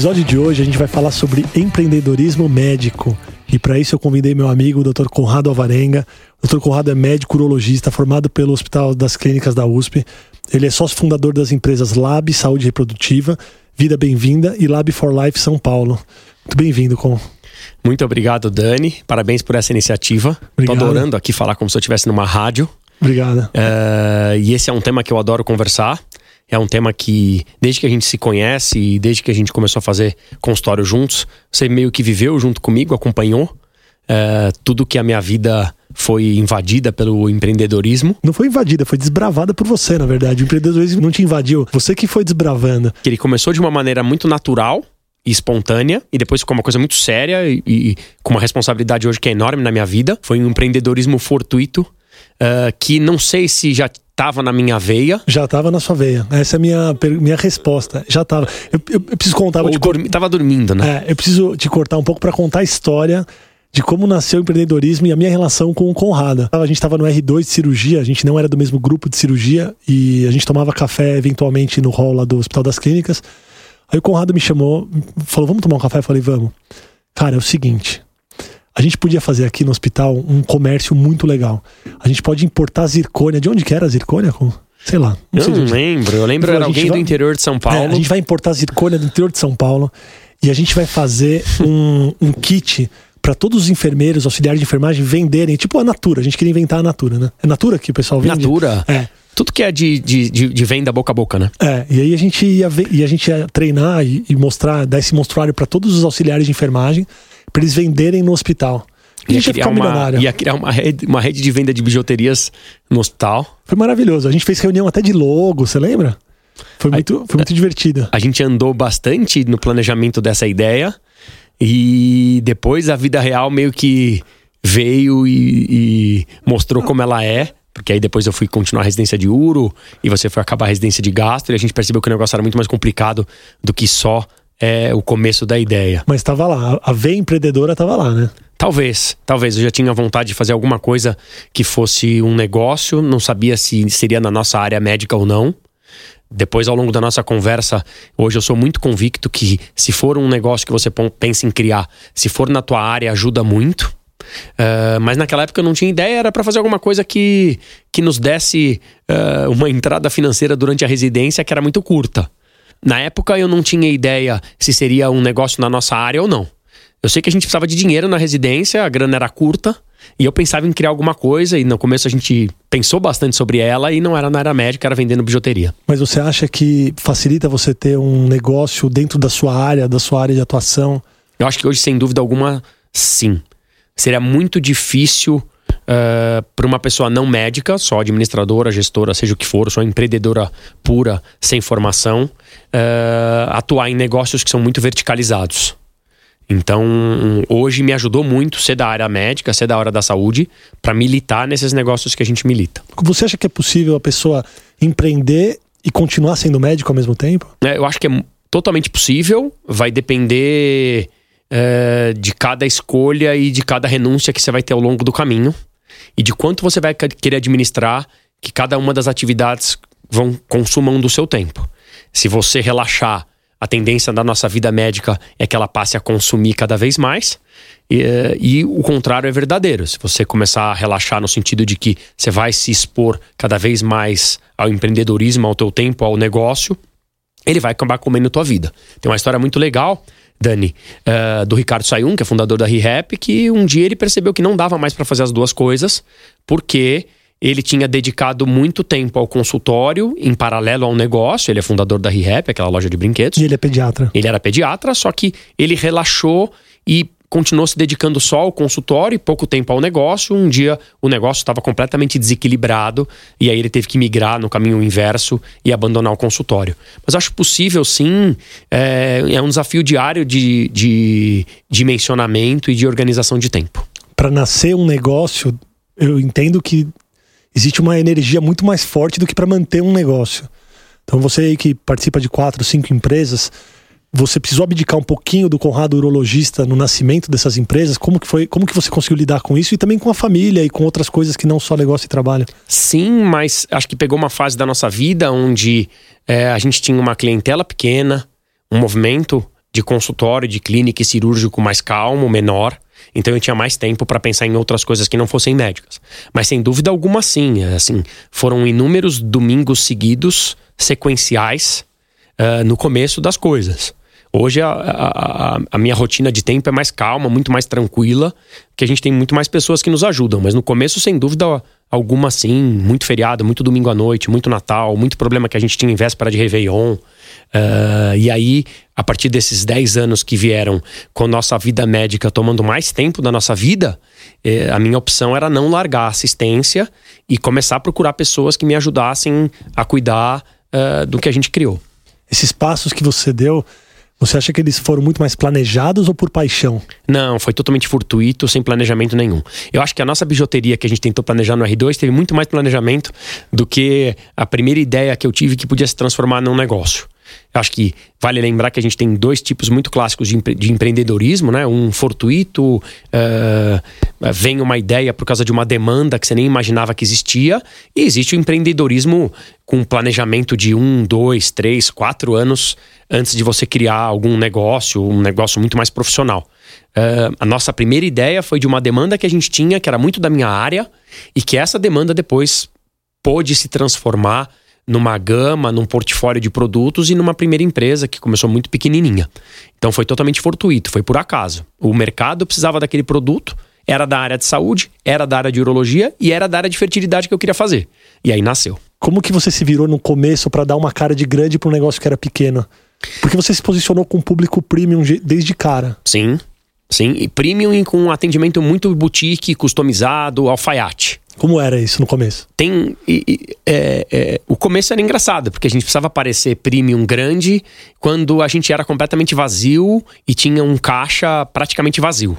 Episódio de hoje a gente vai falar sobre empreendedorismo médico. E para isso eu convidei meu amigo, o Dr. Conrado Alvarenga. O Dr. Conrado é médico urologista formado pelo Hospital das Clínicas da USP. Ele é sócio fundador das empresas Lab Saúde Reprodutiva, Vida Bem-vinda e Lab for Life São Paulo. Muito bem-vindo, Com. Muito obrigado, Dani. Parabéns por essa iniciativa. Estou adorando aqui falar como se eu estivesse numa rádio. Obrigada. Uh, e esse é um tema que eu adoro conversar. É um tema que, desde que a gente se conhece e desde que a gente começou a fazer consultório juntos, você meio que viveu junto comigo, acompanhou uh, tudo que a minha vida foi invadida pelo empreendedorismo. Não foi invadida, foi desbravada por você, na verdade. O empreendedorismo não te invadiu, você que foi desbravando. Ele começou de uma maneira muito natural e espontânea, e depois ficou uma coisa muito séria e, e, com uma responsabilidade hoje que é enorme na minha vida. Foi um empreendedorismo fortuito, uh, que não sei se já estava na minha veia. Já estava na sua veia. Essa é a minha, minha resposta. Já estava. Eu, eu, eu, preciso contar. Ou dormi, tava dormindo, né? É, eu preciso te cortar um pouco para contar a história de como nasceu o empreendedorismo e a minha relação com o Conrada. A gente estava no R2 de cirurgia, a gente não era do mesmo grupo de cirurgia e a gente tomava café eventualmente no hall lá do Hospital das Clínicas. Aí o Conrado me chamou, falou: Vamos tomar um café? Eu falei: Vamos. Cara, é o seguinte. A gente podia fazer aqui no hospital um comércio muito legal. A gente pode importar zircônia. De onde que era a zircônia? Sei lá. Não eu não lembro. Eu lembro era alguém vai, do interior de São Paulo. É, a gente vai importar zircônia do interior de São Paulo e a gente vai fazer um, um kit para todos os enfermeiros, auxiliares de enfermagem venderem, tipo a Natura. A gente queria inventar a Natura, né? É Natura que o pessoal vende? Natura? É. Tudo que é de, de, de, de venda boca a boca, né? É, e aí a gente ia, ver, e a gente ia treinar e, e mostrar, dar esse monstruário para todos os auxiliares de enfermagem, para eles venderem no hospital. E ia, criar uma, ia criar uma rede, uma rede de venda de bijuterias no hospital. Foi maravilhoso. A gente fez reunião até de logo, você lembra? Foi muito, foi muito divertido. A gente andou bastante no planejamento dessa ideia. E depois a vida real meio que veio e, e mostrou como ela é. Porque aí depois eu fui continuar a residência de Uro e você foi acabar a residência de gastro e a gente percebeu que o negócio era muito mais complicado do que só é, o começo da ideia. Mas estava lá, a veia empreendedora estava lá, né? Talvez, talvez. Eu já tinha vontade de fazer alguma coisa que fosse um negócio, não sabia se seria na nossa área médica ou não. Depois, ao longo da nossa conversa, hoje eu sou muito convicto que se for um negócio que você pensa em criar, se for na tua área, ajuda muito. Uh, mas naquela época eu não tinha ideia, era para fazer alguma coisa que, que nos desse uh, uma entrada financeira durante a residência que era muito curta. Na época eu não tinha ideia se seria um negócio na nossa área ou não. Eu sei que a gente precisava de dinheiro na residência, a grana era curta. E eu pensava em criar alguma coisa, e no começo a gente pensou bastante sobre ela, e não era na área médica, era vendendo bijuteria. Mas você acha que facilita você ter um negócio dentro da sua área, da sua área de atuação? Eu acho que hoje, sem dúvida alguma, sim. Seria muito difícil uh, eh, para uma pessoa não médica, só administradora, gestora, seja o que for, só empreendedora pura, sem formação, uh, atuar em negócios que são muito verticalizados. Então, hoje me ajudou muito ser da área médica, ser da área da saúde, para militar nesses negócios que a gente milita. Você acha que é possível a pessoa empreender e continuar sendo médico ao mesmo tempo? É, eu acho que é totalmente possível, vai depender é, de cada escolha e de cada renúncia que você vai ter ao longo do caminho e de quanto você vai querer administrar que cada uma das atividades vão consumam do seu tempo. Se você relaxar a tendência da nossa vida médica é que ela passe a consumir cada vez mais. E, eh, e, o contrário é verdadeiro. Se você começar a relaxar no sentido de que você vai se expor cada vez mais ao empreendedorismo, ao teu tempo, ao negócio, ele vai acabar comendo tua vida. Tem uma história muito legal, Dani, uh, do Ricardo Sayun, que é fundador da ReHap, que um dia ele percebeu que não dava mais para fazer as duas coisas, porque ele tinha dedicado muito tempo ao consultório, em paralelo ao negócio. Ele é fundador da ReHap, aquela loja de brinquedos. E ele é pediatra. Ele era pediatra, só que ele relaxou e continuou se dedicando só ao consultório e pouco tempo ao negócio. Um dia o negócio estava completamente desequilibrado e aí ele teve que migrar no caminho inverso e abandonar o consultório. Mas acho possível sim, é, é um desafio diário de, de dimensionamento e de organização de tempo. Para nascer um negócio, eu entendo que existe uma energia muito mais forte do que para manter um negócio. Então você que participa de quatro, cinco empresas você precisou abdicar um pouquinho do Conrado urologista no nascimento dessas empresas? Como que foi? Como que você conseguiu lidar com isso e também com a família e com outras coisas que não só negócio e trabalho? Sim, mas acho que pegou uma fase da nossa vida onde é, a gente tinha uma clientela pequena, um movimento de consultório, de clínica e cirúrgico mais calmo, menor. Então eu tinha mais tempo para pensar em outras coisas que não fossem médicas. Mas sem dúvida alguma, sim. É, assim, foram inúmeros domingos seguidos, sequenciais, uh, no começo das coisas. Hoje a, a, a, minha rotina de tempo é mais calma, muito mais tranquila, que a gente tem muito mais pessoas que nos ajudam. Mas no começo, sem dúvida alguma, sim, muito feriado, muito domingo à noite, muito Natal, muito problema que a gente tinha em véspera de Réveillon. Uh, e aí, a partir desses 10 anos que vieram com nossa vida médica tomando mais tempo da nossa vida, eh, a minha opção era não largar a assistência e começar a procurar pessoas que me ajudassem a cuidar uh, do que a gente criou. Esses passos que você deu você acha que eles foram muito mais planejados ou por paixão? Não, foi totalmente fortuito, sem planejamento nenhum. Eu acho que a nossa bijuteria que a gente tentou planejar no R2 teve muito mais planejamento do que a primeira ideia que eu tive que podia se transformar num negócio. Acho que vale lembrar que a gente tem dois tipos muito clássicos de, empre de empreendedorismo, né? Um fortuito, uh, vem uma ideia por causa de uma demanda que você nem imaginava que existia, e existe o empreendedorismo com planejamento de um, dois, três, quatro anos antes de você criar algum negócio, um negócio muito mais profissional. Uh, a nossa primeira ideia foi de uma demanda que a gente tinha, que era muito da minha área, e que essa demanda depois pôde se transformar numa gama, num portfólio de produtos e numa primeira empresa que começou muito pequenininha. Então foi totalmente fortuito, foi por acaso. O mercado precisava daquele produto, era da área de saúde, era da área de urologia e era da área de fertilidade que eu queria fazer. E aí nasceu. Como que você se virou no começo para dar uma cara de grande para um negócio que era pequeno? Porque você se posicionou com o público premium desde cara. Sim, sim. E premium e com um atendimento muito boutique, customizado, alfaiate. Como era isso no começo? Tem. E, é, é, o começo era engraçado, porque a gente precisava parecer premium grande quando a gente era completamente vazio e tinha um caixa praticamente vazio.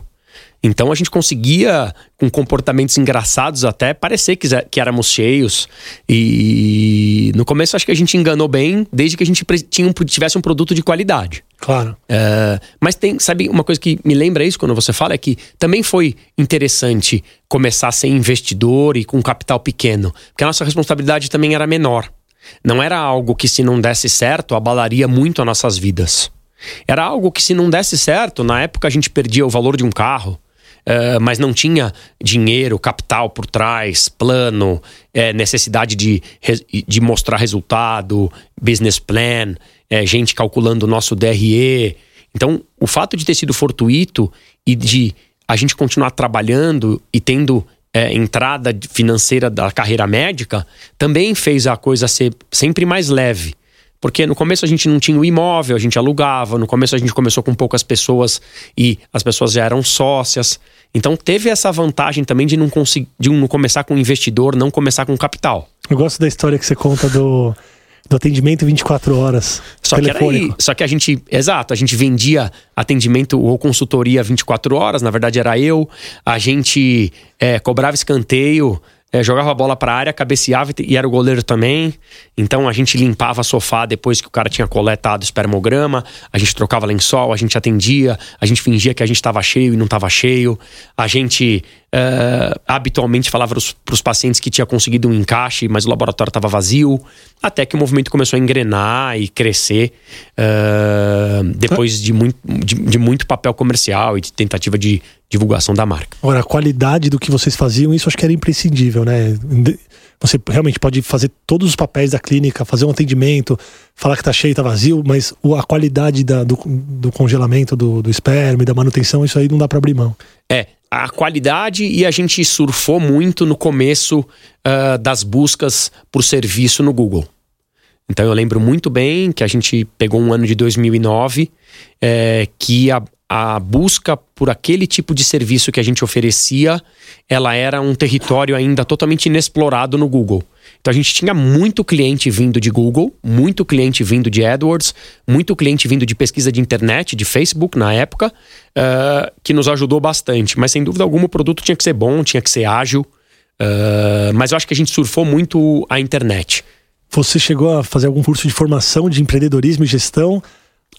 Então a gente conseguia, com comportamentos engraçados até, parecer que, que éramos cheios. E no começo acho que a gente enganou bem, desde que a gente tinha, tivesse um produto de qualidade. Claro. É, mas tem, sabe, uma coisa que me lembra isso quando você fala é que também foi interessante começar a ser investidor e com capital pequeno, porque a nossa responsabilidade também era menor. Não era algo que, se não desse certo, abalaria muito as nossas vidas. Era algo que, se não desse certo, na época a gente perdia o valor de um carro, Uh, mas não tinha dinheiro, capital por trás, plano, é, necessidade de, de mostrar resultado, business plan, é, gente calculando o nosso DRE. Então, o fato de ter sido fortuito e de a gente continuar trabalhando e tendo é, entrada financeira da carreira médica também fez a coisa ser sempre mais leve. Porque no começo a gente não tinha o imóvel, a gente alugava, no começo a gente começou com poucas pessoas e as pessoas já eram sócias. Então teve essa vantagem também de não, conseguir, de não começar com investidor, não começar com capital. Eu gosto da história que você conta do, do atendimento 24 horas. Só telefônico. que, aí, só que a gente, exato, a gente vendia atendimento ou consultoria 24 horas, na verdade era eu. A gente é, cobrava escanteio é, jogava a bola para a área, cabeceava e era o goleiro também. Então a gente limpava sofá depois que o cara tinha coletado espermograma, a gente trocava lençol, a gente atendia, a gente fingia que a gente estava cheio e não estava cheio. A gente uh, habitualmente falava para os pacientes que tinha conseguido um encaixe, mas o laboratório estava vazio. Até que o movimento começou a engrenar e crescer uh, depois de muito, de, de muito papel comercial e de tentativa de divulgação da marca. Agora, a qualidade do que vocês faziam, isso acho que era imprescindível, né? Você realmente pode fazer todos os papéis da clínica, fazer um atendimento, falar que tá cheio, tá vazio, mas a qualidade da, do, do, congelamento do, do esperma e da manutenção, isso aí não dá para abrir mão. É, a qualidade e a gente surfou muito no começo uh, das buscas por serviço no Google. Então eu lembro muito bem que a gente pegou um ano de 2009 é, que a, a busca por aquele tipo de serviço que a gente oferecia, ela era um território ainda totalmente inexplorado no Google. Então a gente tinha muito cliente vindo de Google, muito cliente vindo de AdWords, muito cliente vindo de pesquisa de internet, de Facebook na época, uh, que nos ajudou bastante. Mas sem dúvida alguma o produto tinha que ser bom, tinha que ser ágil. Uh, mas eu acho que a gente surfou muito a internet. Você chegou a fazer algum curso de formação de empreendedorismo e gestão?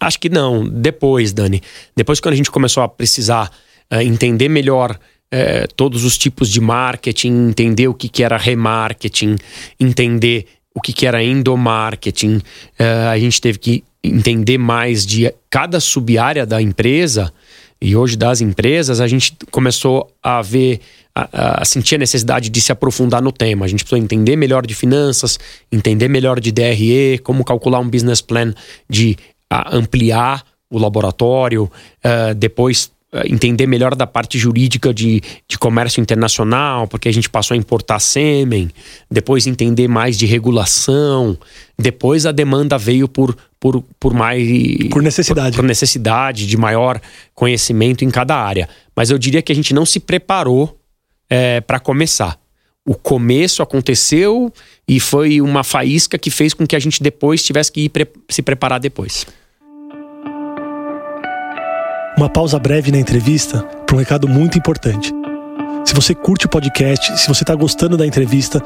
Acho que não. Depois, Dani. Depois, quando a gente começou a precisar uh, entender melhor uh, todos os tipos de marketing, entender o que, que era remarketing, entender o que, que era endomarketing, uh, a gente teve que entender mais de cada sub-área da empresa. E hoje, das empresas, a gente começou a ver a, a, sentir a necessidade de se aprofundar no tema. A gente precisou entender melhor de finanças, entender melhor de DRE, como calcular um business plan de ampliar o laboratório, uh, depois entender melhor da parte jurídica de, de comércio internacional, porque a gente passou a importar sêmen, depois entender mais de regulação, depois a demanda veio por, por, por mais. Por necessidade. Por, por necessidade de maior conhecimento em cada área. Mas eu diria que a gente não se preparou é, para começar. O começo aconteceu e foi uma faísca que fez com que a gente depois tivesse que ir pre se preparar depois. Uma pausa breve na entrevista para um recado muito importante. Se você curte o podcast, se você está gostando da entrevista,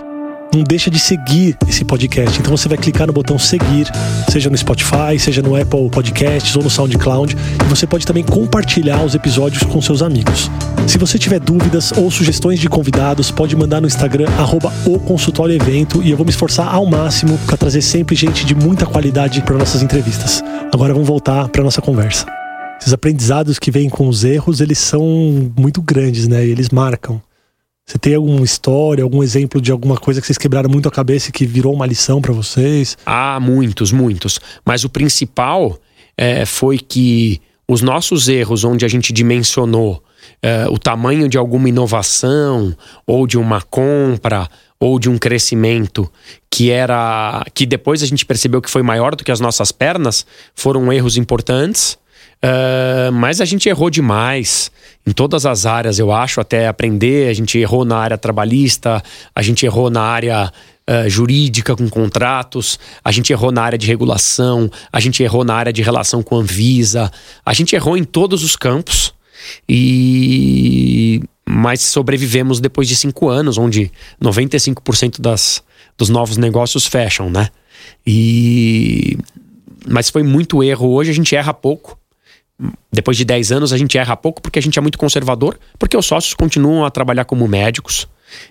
não deixa de seguir esse podcast. Então você vai clicar no botão seguir, seja no Spotify, seja no Apple Podcasts ou no SoundCloud, e você pode também compartilhar os episódios com seus amigos. Se você tiver dúvidas ou sugestões de convidados, pode mandar no Instagram arroba o consultório evento e eu vou me esforçar ao máximo para trazer sempre gente de muita qualidade para nossas entrevistas. Agora vamos voltar para nossa conversa esses aprendizados que vêm com os erros, eles são muito grandes, né? E eles marcam. Você tem alguma história, algum exemplo de alguma coisa que vocês quebraram muito a cabeça e que virou uma lição para vocês? Ah, muitos, muitos. Mas o principal é, foi que os nossos erros, onde a gente dimensionou é, o tamanho de alguma inovação, ou de uma compra, ou de um crescimento que era. que depois a gente percebeu que foi maior do que as nossas pernas, foram erros importantes. Uh, mas a gente errou demais em todas as áreas, eu acho, até aprender. A gente errou na área trabalhista, a gente errou na área uh, jurídica com contratos, a gente errou na área de regulação, a gente errou na área de relação com a Anvisa, a gente errou em todos os campos. E mas sobrevivemos depois de cinco anos, onde 95% das, dos novos negócios fecham, né? E mas foi muito erro. Hoje a gente erra pouco depois de 10 anos a gente erra pouco porque a gente é muito conservador, porque os sócios continuam a trabalhar como médicos.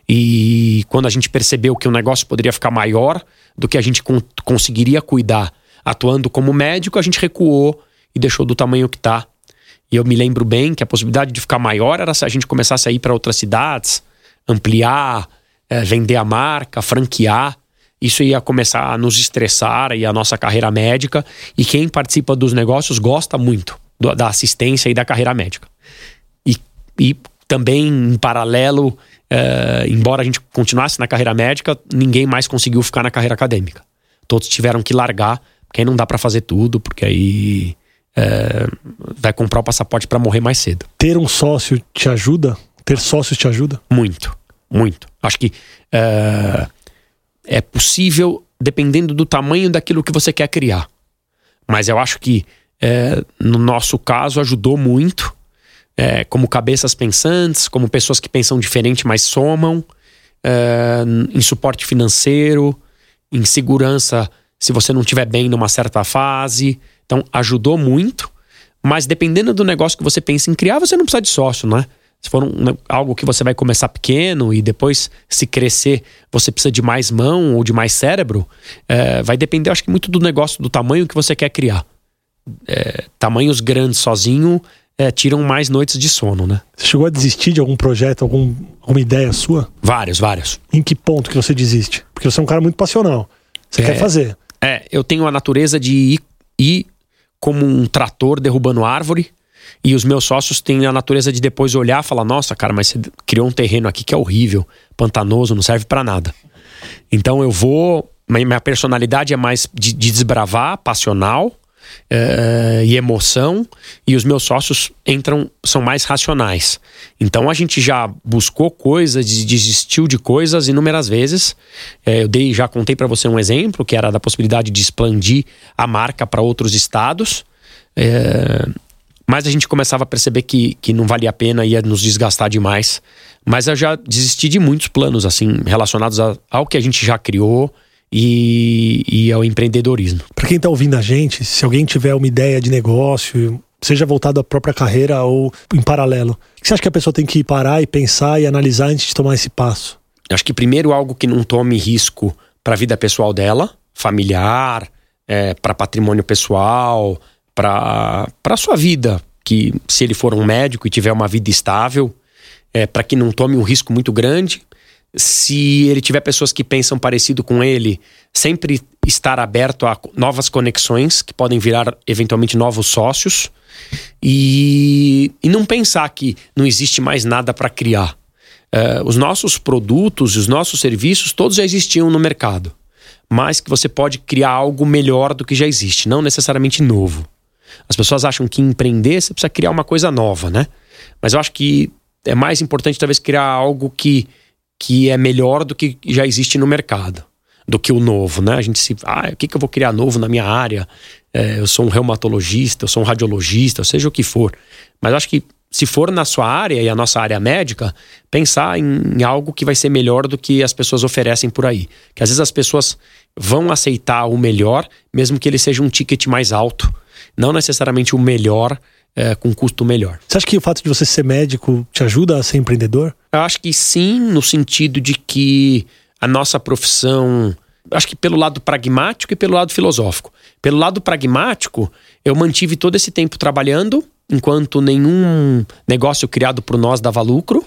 E quando a gente percebeu que o negócio poderia ficar maior do que a gente con conseguiria cuidar atuando como médico, a gente recuou e deixou do tamanho que está. E eu me lembro bem que a possibilidade de ficar maior era se a gente começasse a ir para outras cidades, ampliar, é, vender a marca, franquear. Isso ia começar a nos estressar e a nossa carreira médica. E quem participa dos negócios gosta muito do, da assistência e da carreira médica. E, e também, em paralelo, uh, embora a gente continuasse na carreira médica, ninguém mais conseguiu ficar na carreira acadêmica. Todos tiveram que largar, porque aí não dá para fazer tudo, porque aí uh, vai comprar o passaporte para morrer mais cedo. Ter um sócio te ajuda? Ter sócios te ajuda? Muito, muito. Acho que uh, é possível dependendo do tamanho daquilo que você quer criar. Mas eu acho que é, no nosso caso, ajudou muito, é, como cabeças pensantes, como pessoas que pensam diferente, mas somam, é, em suporte financeiro, em segurança, se você não estiver bem numa certa fase. Então, ajudou muito, mas dependendo do negócio que você pensa em criar, você não precisa de sócio, não é? Se for um, algo que você vai começar pequeno e depois se crescer, você precisa de mais mão ou de mais cérebro, é, vai depender, acho que, muito do negócio, do tamanho que você quer criar é, tamanhos grandes sozinho é, tiram mais noites de sono, né? Você chegou a desistir de algum projeto, algum, alguma ideia sua? Vários, vários. Em que ponto que você desiste? Porque você é um cara muito passional. Você é, quer fazer. É, eu tenho a natureza de ir, ir como um trator derrubando árvore. E os meus sócios têm a natureza de depois olhar e falar: Nossa, cara, mas você criou um terreno aqui que é horrível, pantanoso, não serve para nada. Então eu vou. Minha personalidade é mais de, de desbravar, passional uh, e emoção, e os meus sócios entram, são mais racionais. Então a gente já buscou coisas, desistiu de coisas inúmeras vezes. É, eu dei, já contei para você um exemplo que era da possibilidade de expandir a marca para outros estados. É, mas a gente começava a perceber que, que não valia a pena, ia nos desgastar demais. Mas eu já desisti de muitos planos, assim, relacionados a, ao que a gente já criou e, e ao empreendedorismo. Para quem está ouvindo a gente, se alguém tiver uma ideia de negócio, seja voltado à própria carreira ou em paralelo, o que você acha que a pessoa tem que parar e pensar e analisar antes de tomar esse passo? Acho que primeiro algo que não tome risco para a vida pessoal dela, familiar, é, para patrimônio pessoal, para a sua vida, que se ele for um médico e tiver uma vida estável, é, para que não tome um risco muito grande. Se ele tiver pessoas que pensam parecido com ele, sempre estar aberto a novas conexões que podem virar eventualmente novos sócios e, e não pensar que não existe mais nada para criar. É, os nossos produtos, os nossos serviços, todos já existiam no mercado, mas que você pode criar algo melhor do que já existe, não necessariamente novo. As pessoas acham que empreender você precisa criar uma coisa nova, né? Mas eu acho que é mais importante talvez criar algo que, que é melhor do que já existe no mercado, do que o novo, né? A gente se, ah, o que, que eu vou criar novo na minha área? É, eu sou um reumatologista, eu sou um radiologista, seja o que for. Mas acho que se for na sua área e a nossa área médica, pensar em, em algo que vai ser melhor do que as pessoas oferecem por aí. Que às vezes as pessoas vão aceitar o melhor, mesmo que ele seja um ticket mais alto não necessariamente o melhor é, com custo melhor. Você acha que o fato de você ser médico te ajuda a ser empreendedor? Eu acho que sim, no sentido de que a nossa profissão. Acho que pelo lado pragmático e pelo lado filosófico. Pelo lado pragmático, eu mantive todo esse tempo trabalhando, enquanto nenhum negócio criado por nós dava lucro.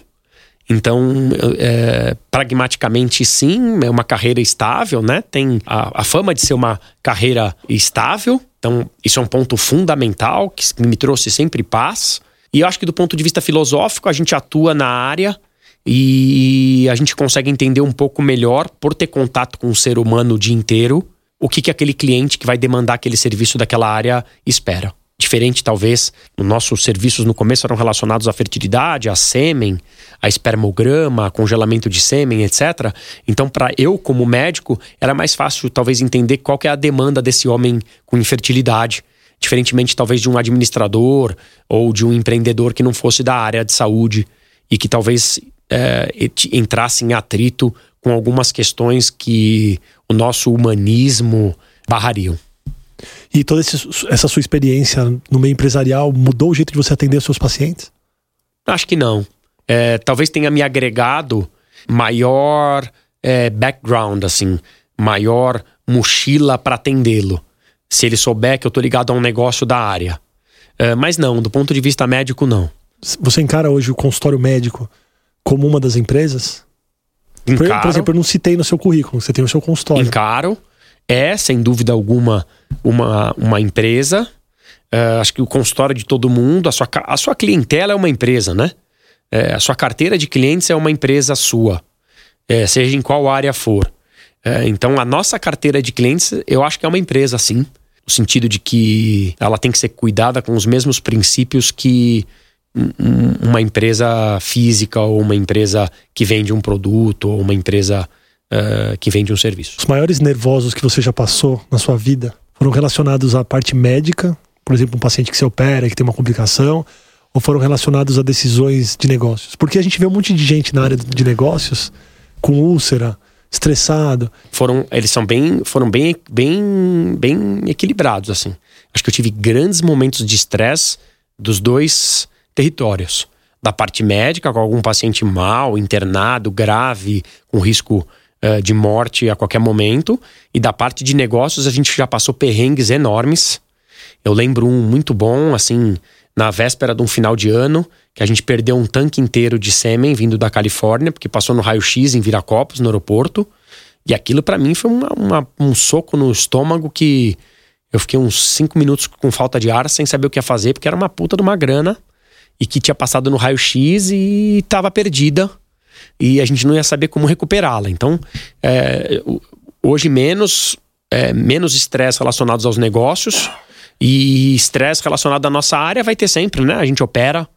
Então, é, pragmaticamente, sim, é uma carreira estável, né? Tem a, a fama de ser uma carreira estável. Então, isso é um ponto fundamental que me trouxe sempre paz. E eu acho que do ponto de vista filosófico, a gente atua na área e a gente consegue entender um pouco melhor, por ter contato com o ser humano o dia inteiro, o que, que aquele cliente que vai demandar aquele serviço daquela área espera diferente talvez. Os nossos serviços no começo eram relacionados à fertilidade, a sêmen, a espermograma, congelamento de sêmen, etc. Então, para eu como médico, era mais fácil talvez entender qual é a demanda desse homem com infertilidade, diferentemente talvez de um administrador ou de um empreendedor que não fosse da área de saúde e que talvez é, entrasse em atrito com algumas questões que o nosso humanismo barrariam. E toda essa sua experiência no meio empresarial mudou o jeito de você atender os seus pacientes? Acho que não. É, talvez tenha me agregado maior é, background, assim, maior mochila para atendê-lo. Se ele souber que eu tô ligado a um negócio da área. É, mas não, do ponto de vista médico, não. Você encara hoje o consultório médico como uma das empresas? Encaro. Por, por exemplo, eu não citei no seu currículo, você tem o seu consultório. Encaro é, sem dúvida alguma, uma, uma empresa. Uh, acho que o consultório de todo mundo, a sua, a sua clientela é uma empresa, né? É, a sua carteira de clientes é uma empresa sua, é, seja em qual área for. É, então, a nossa carteira de clientes, eu acho que é uma empresa, sim. No sentido de que ela tem que ser cuidada com os mesmos princípios que uma empresa física ou uma empresa que vende um produto ou uma empresa uh, que vende um serviço. Os maiores nervosos que você já passou na sua vida foram relacionados à parte médica, por exemplo, um paciente que se opera, que tem uma complicação, ou foram relacionados a decisões de negócios? Porque a gente vê um monte de gente na área de negócios com úlcera, estressado. Foram, eles são bem, foram bem, bem, bem equilibrados assim. Acho que eu tive grandes momentos de estresse dos dois territórios. Da parte médica, com algum paciente mal, internado, grave, com risco uh, de morte a qualquer momento. E da parte de negócios, a gente já passou perrengues enormes. Eu lembro um muito bom, assim, na véspera de um final de ano, que a gente perdeu um tanque inteiro de sêmen vindo da Califórnia, porque passou no raio-x em Viracopos, no aeroporto. E aquilo para mim foi uma, uma, um soco no estômago que eu fiquei uns cinco minutos com falta de ar, sem saber o que ia fazer, porque era uma puta de uma grana e que tinha passado no raio-x e tava perdida e a gente não ia saber como recuperá-la. Então, é, hoje menos é, menos estresse relacionados aos negócios, E estresse relacionado à nossa área vai ter sempre, né? A gente opera,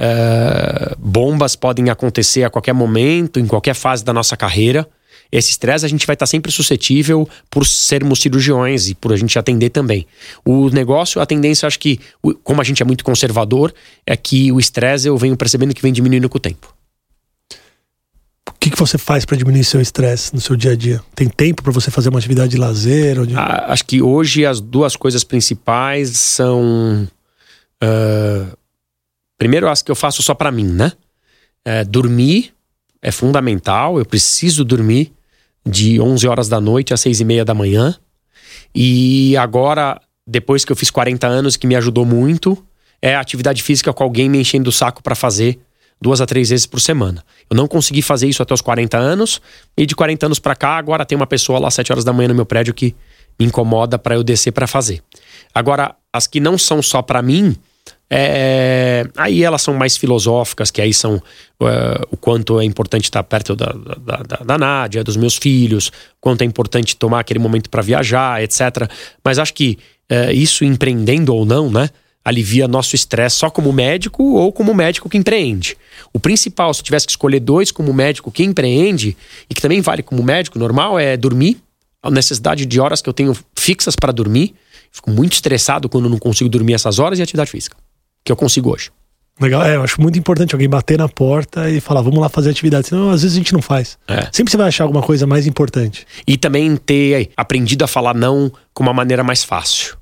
uh, bombas podem acontecer a qualquer momento, em qualquer fase da nossa carreira. Esse estresse a gente vai estar sempre suscetível por sermos cirurgiões e por a gente atender também. O negócio, a tendência, acho que, como a gente é muito conservador, é que o estresse eu venho percebendo que vem diminuindo com o tempo. O que, que você faz para diminuir seu estresse no seu dia a dia? Tem tempo para você fazer uma atividade de lazer? De... Ah, acho que hoje as duas coisas principais são. Uh, primeiro, as que eu faço só para mim, né? É, dormir é fundamental, eu preciso dormir de 11 horas da noite às 6 e meia da manhã. E agora, depois que eu fiz 40 anos, que me ajudou muito, é atividade física com alguém me enchendo o saco para fazer duas a três vezes por semana. Eu não consegui fazer isso até os 40 anos, e de 40 anos para cá, agora tem uma pessoa lá às 7 horas da manhã no meu prédio que me incomoda para eu descer para fazer. Agora, as que não são só para mim, é, aí elas são mais filosóficas, que aí são uh, o quanto é importante estar perto da, da, da, da Nádia, dos meus filhos, quanto é importante tomar aquele momento para viajar, etc. Mas acho que uh, isso empreendendo ou não, né? Alivia nosso estresse só como médico ou como médico que empreende. O principal, se eu tivesse que escolher dois como médico que empreende, e que também vale como médico normal, é dormir. A necessidade de horas que eu tenho fixas para dormir. Fico muito estressado quando não consigo dormir essas horas e atividade física. Que eu consigo hoje. Legal, é, eu acho muito importante alguém bater na porta e falar, vamos lá fazer atividade. Senão, às vezes a gente não faz. É. Sempre você vai achar alguma coisa mais importante. E também ter aprendido a falar não com uma maneira mais fácil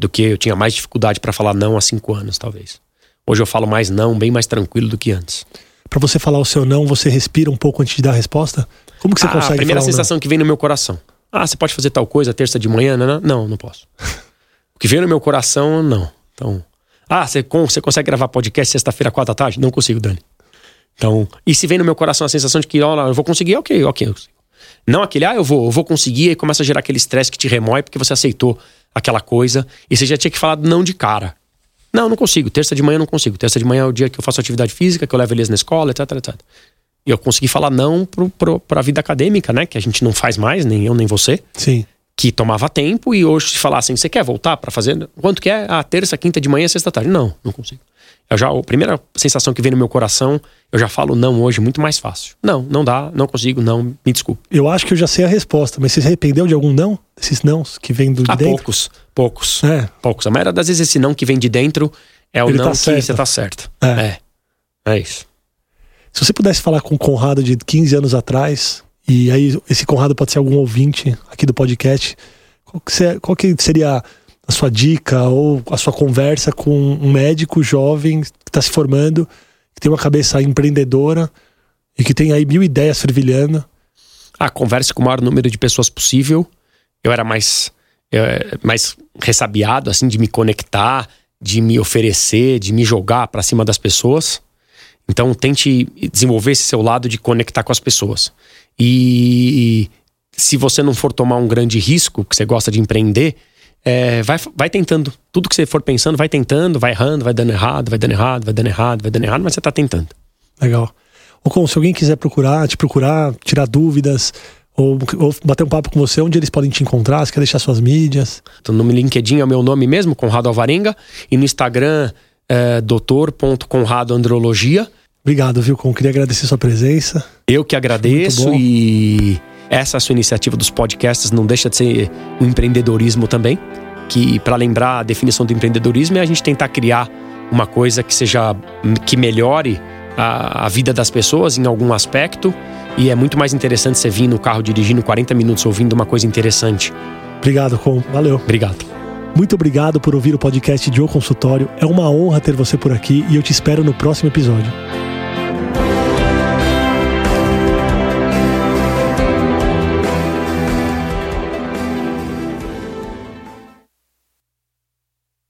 do que eu tinha mais dificuldade para falar não há cinco anos, talvez. Hoje eu falo mais não, bem mais tranquilo do que antes. Para você falar o seu não, você respira um pouco antes de dar a resposta? Como que você ah, consegue A primeira sensação que vem no meu coração. Ah, você pode fazer tal coisa terça de manhã? Não, não, não, não posso. o que vem no meu coração, não. Então, ah, você, você consegue gravar podcast sexta-feira, quatro da tarde? Não consigo, Dani. Então, e se vem no meu coração a sensação de que, ó, eu vou conseguir, ok, ok. Não aquele, ah, eu vou, eu vou conseguir, e começa a gerar aquele estresse que te remói porque você aceitou aquela coisa e você já tinha que falar não de cara. Não, não consigo. Terça de manhã não consigo. Terça de manhã é o dia que eu faço atividade física, que eu levo eles na escola, etc, etc. E eu consegui falar não pro, pra vida acadêmica, né? Que a gente não faz mais, nem eu, nem você. Sim. Que tomava tempo e hoje se falassem, você quer voltar para fazer? Quanto que é? Ah, terça, quinta de manhã, sexta tarde. Não, não consigo. Eu já, a primeira sensação que vem no meu coração, eu já falo não hoje muito mais fácil. Não, não dá, não consigo, não, me desculpe. Eu acho que eu já sei a resposta, mas você se arrependeu de algum não? Desses nãos que vem do de ah, dentro? poucos, poucos. É. Poucos. A maioria das vezes esse não que vem de dentro é o Ele não tá que certo. você tá certo. É. é. É isso. Se você pudesse falar com o Conrado de 15 anos atrás, e aí esse Conrado pode ser algum ouvinte aqui do podcast, qual que, qual que seria a sua dica ou a sua conversa com um médico jovem que está se formando, que tem uma cabeça empreendedora e que tem aí mil ideias fervilhando? Ah, converse com o maior número de pessoas possível. Eu era mais, eu, mais ressabiado, assim, de me conectar, de me oferecer, de me jogar para cima das pessoas. Então, tente desenvolver esse seu lado de conectar com as pessoas. E se você não for tomar um grande risco, que você gosta de empreender, é, vai, vai tentando. Tudo que você for pensando, vai tentando, vai errando, vai dando errado, vai dando errado, vai dando errado, vai dando errado, mas você tá tentando. Legal. Ou como se alguém quiser procurar, te procurar, tirar dúvidas, ou, ou, bater um papo com você, onde eles podem te encontrar? Você quer deixar suas mídias? Então, no LinkedIn é o meu nome mesmo, Conrado Alvarenga, e no Instagram é doutor.conradoandrologia. Obrigado, viu, Com? Queria agradecer sua presença. Eu que agradeço e essa sua iniciativa dos podcasts não deixa de ser um empreendedorismo também, que para lembrar a definição do empreendedorismo é a gente tentar criar uma coisa que seja que melhore a, a vida das pessoas em algum aspecto e é muito mais interessante você vir no carro dirigindo 40 minutos ouvindo uma coisa interessante. Obrigado, Com. Valeu. Obrigado. Muito obrigado por ouvir o podcast de O Consultório. É uma honra ter você por aqui e eu te espero no próximo episódio.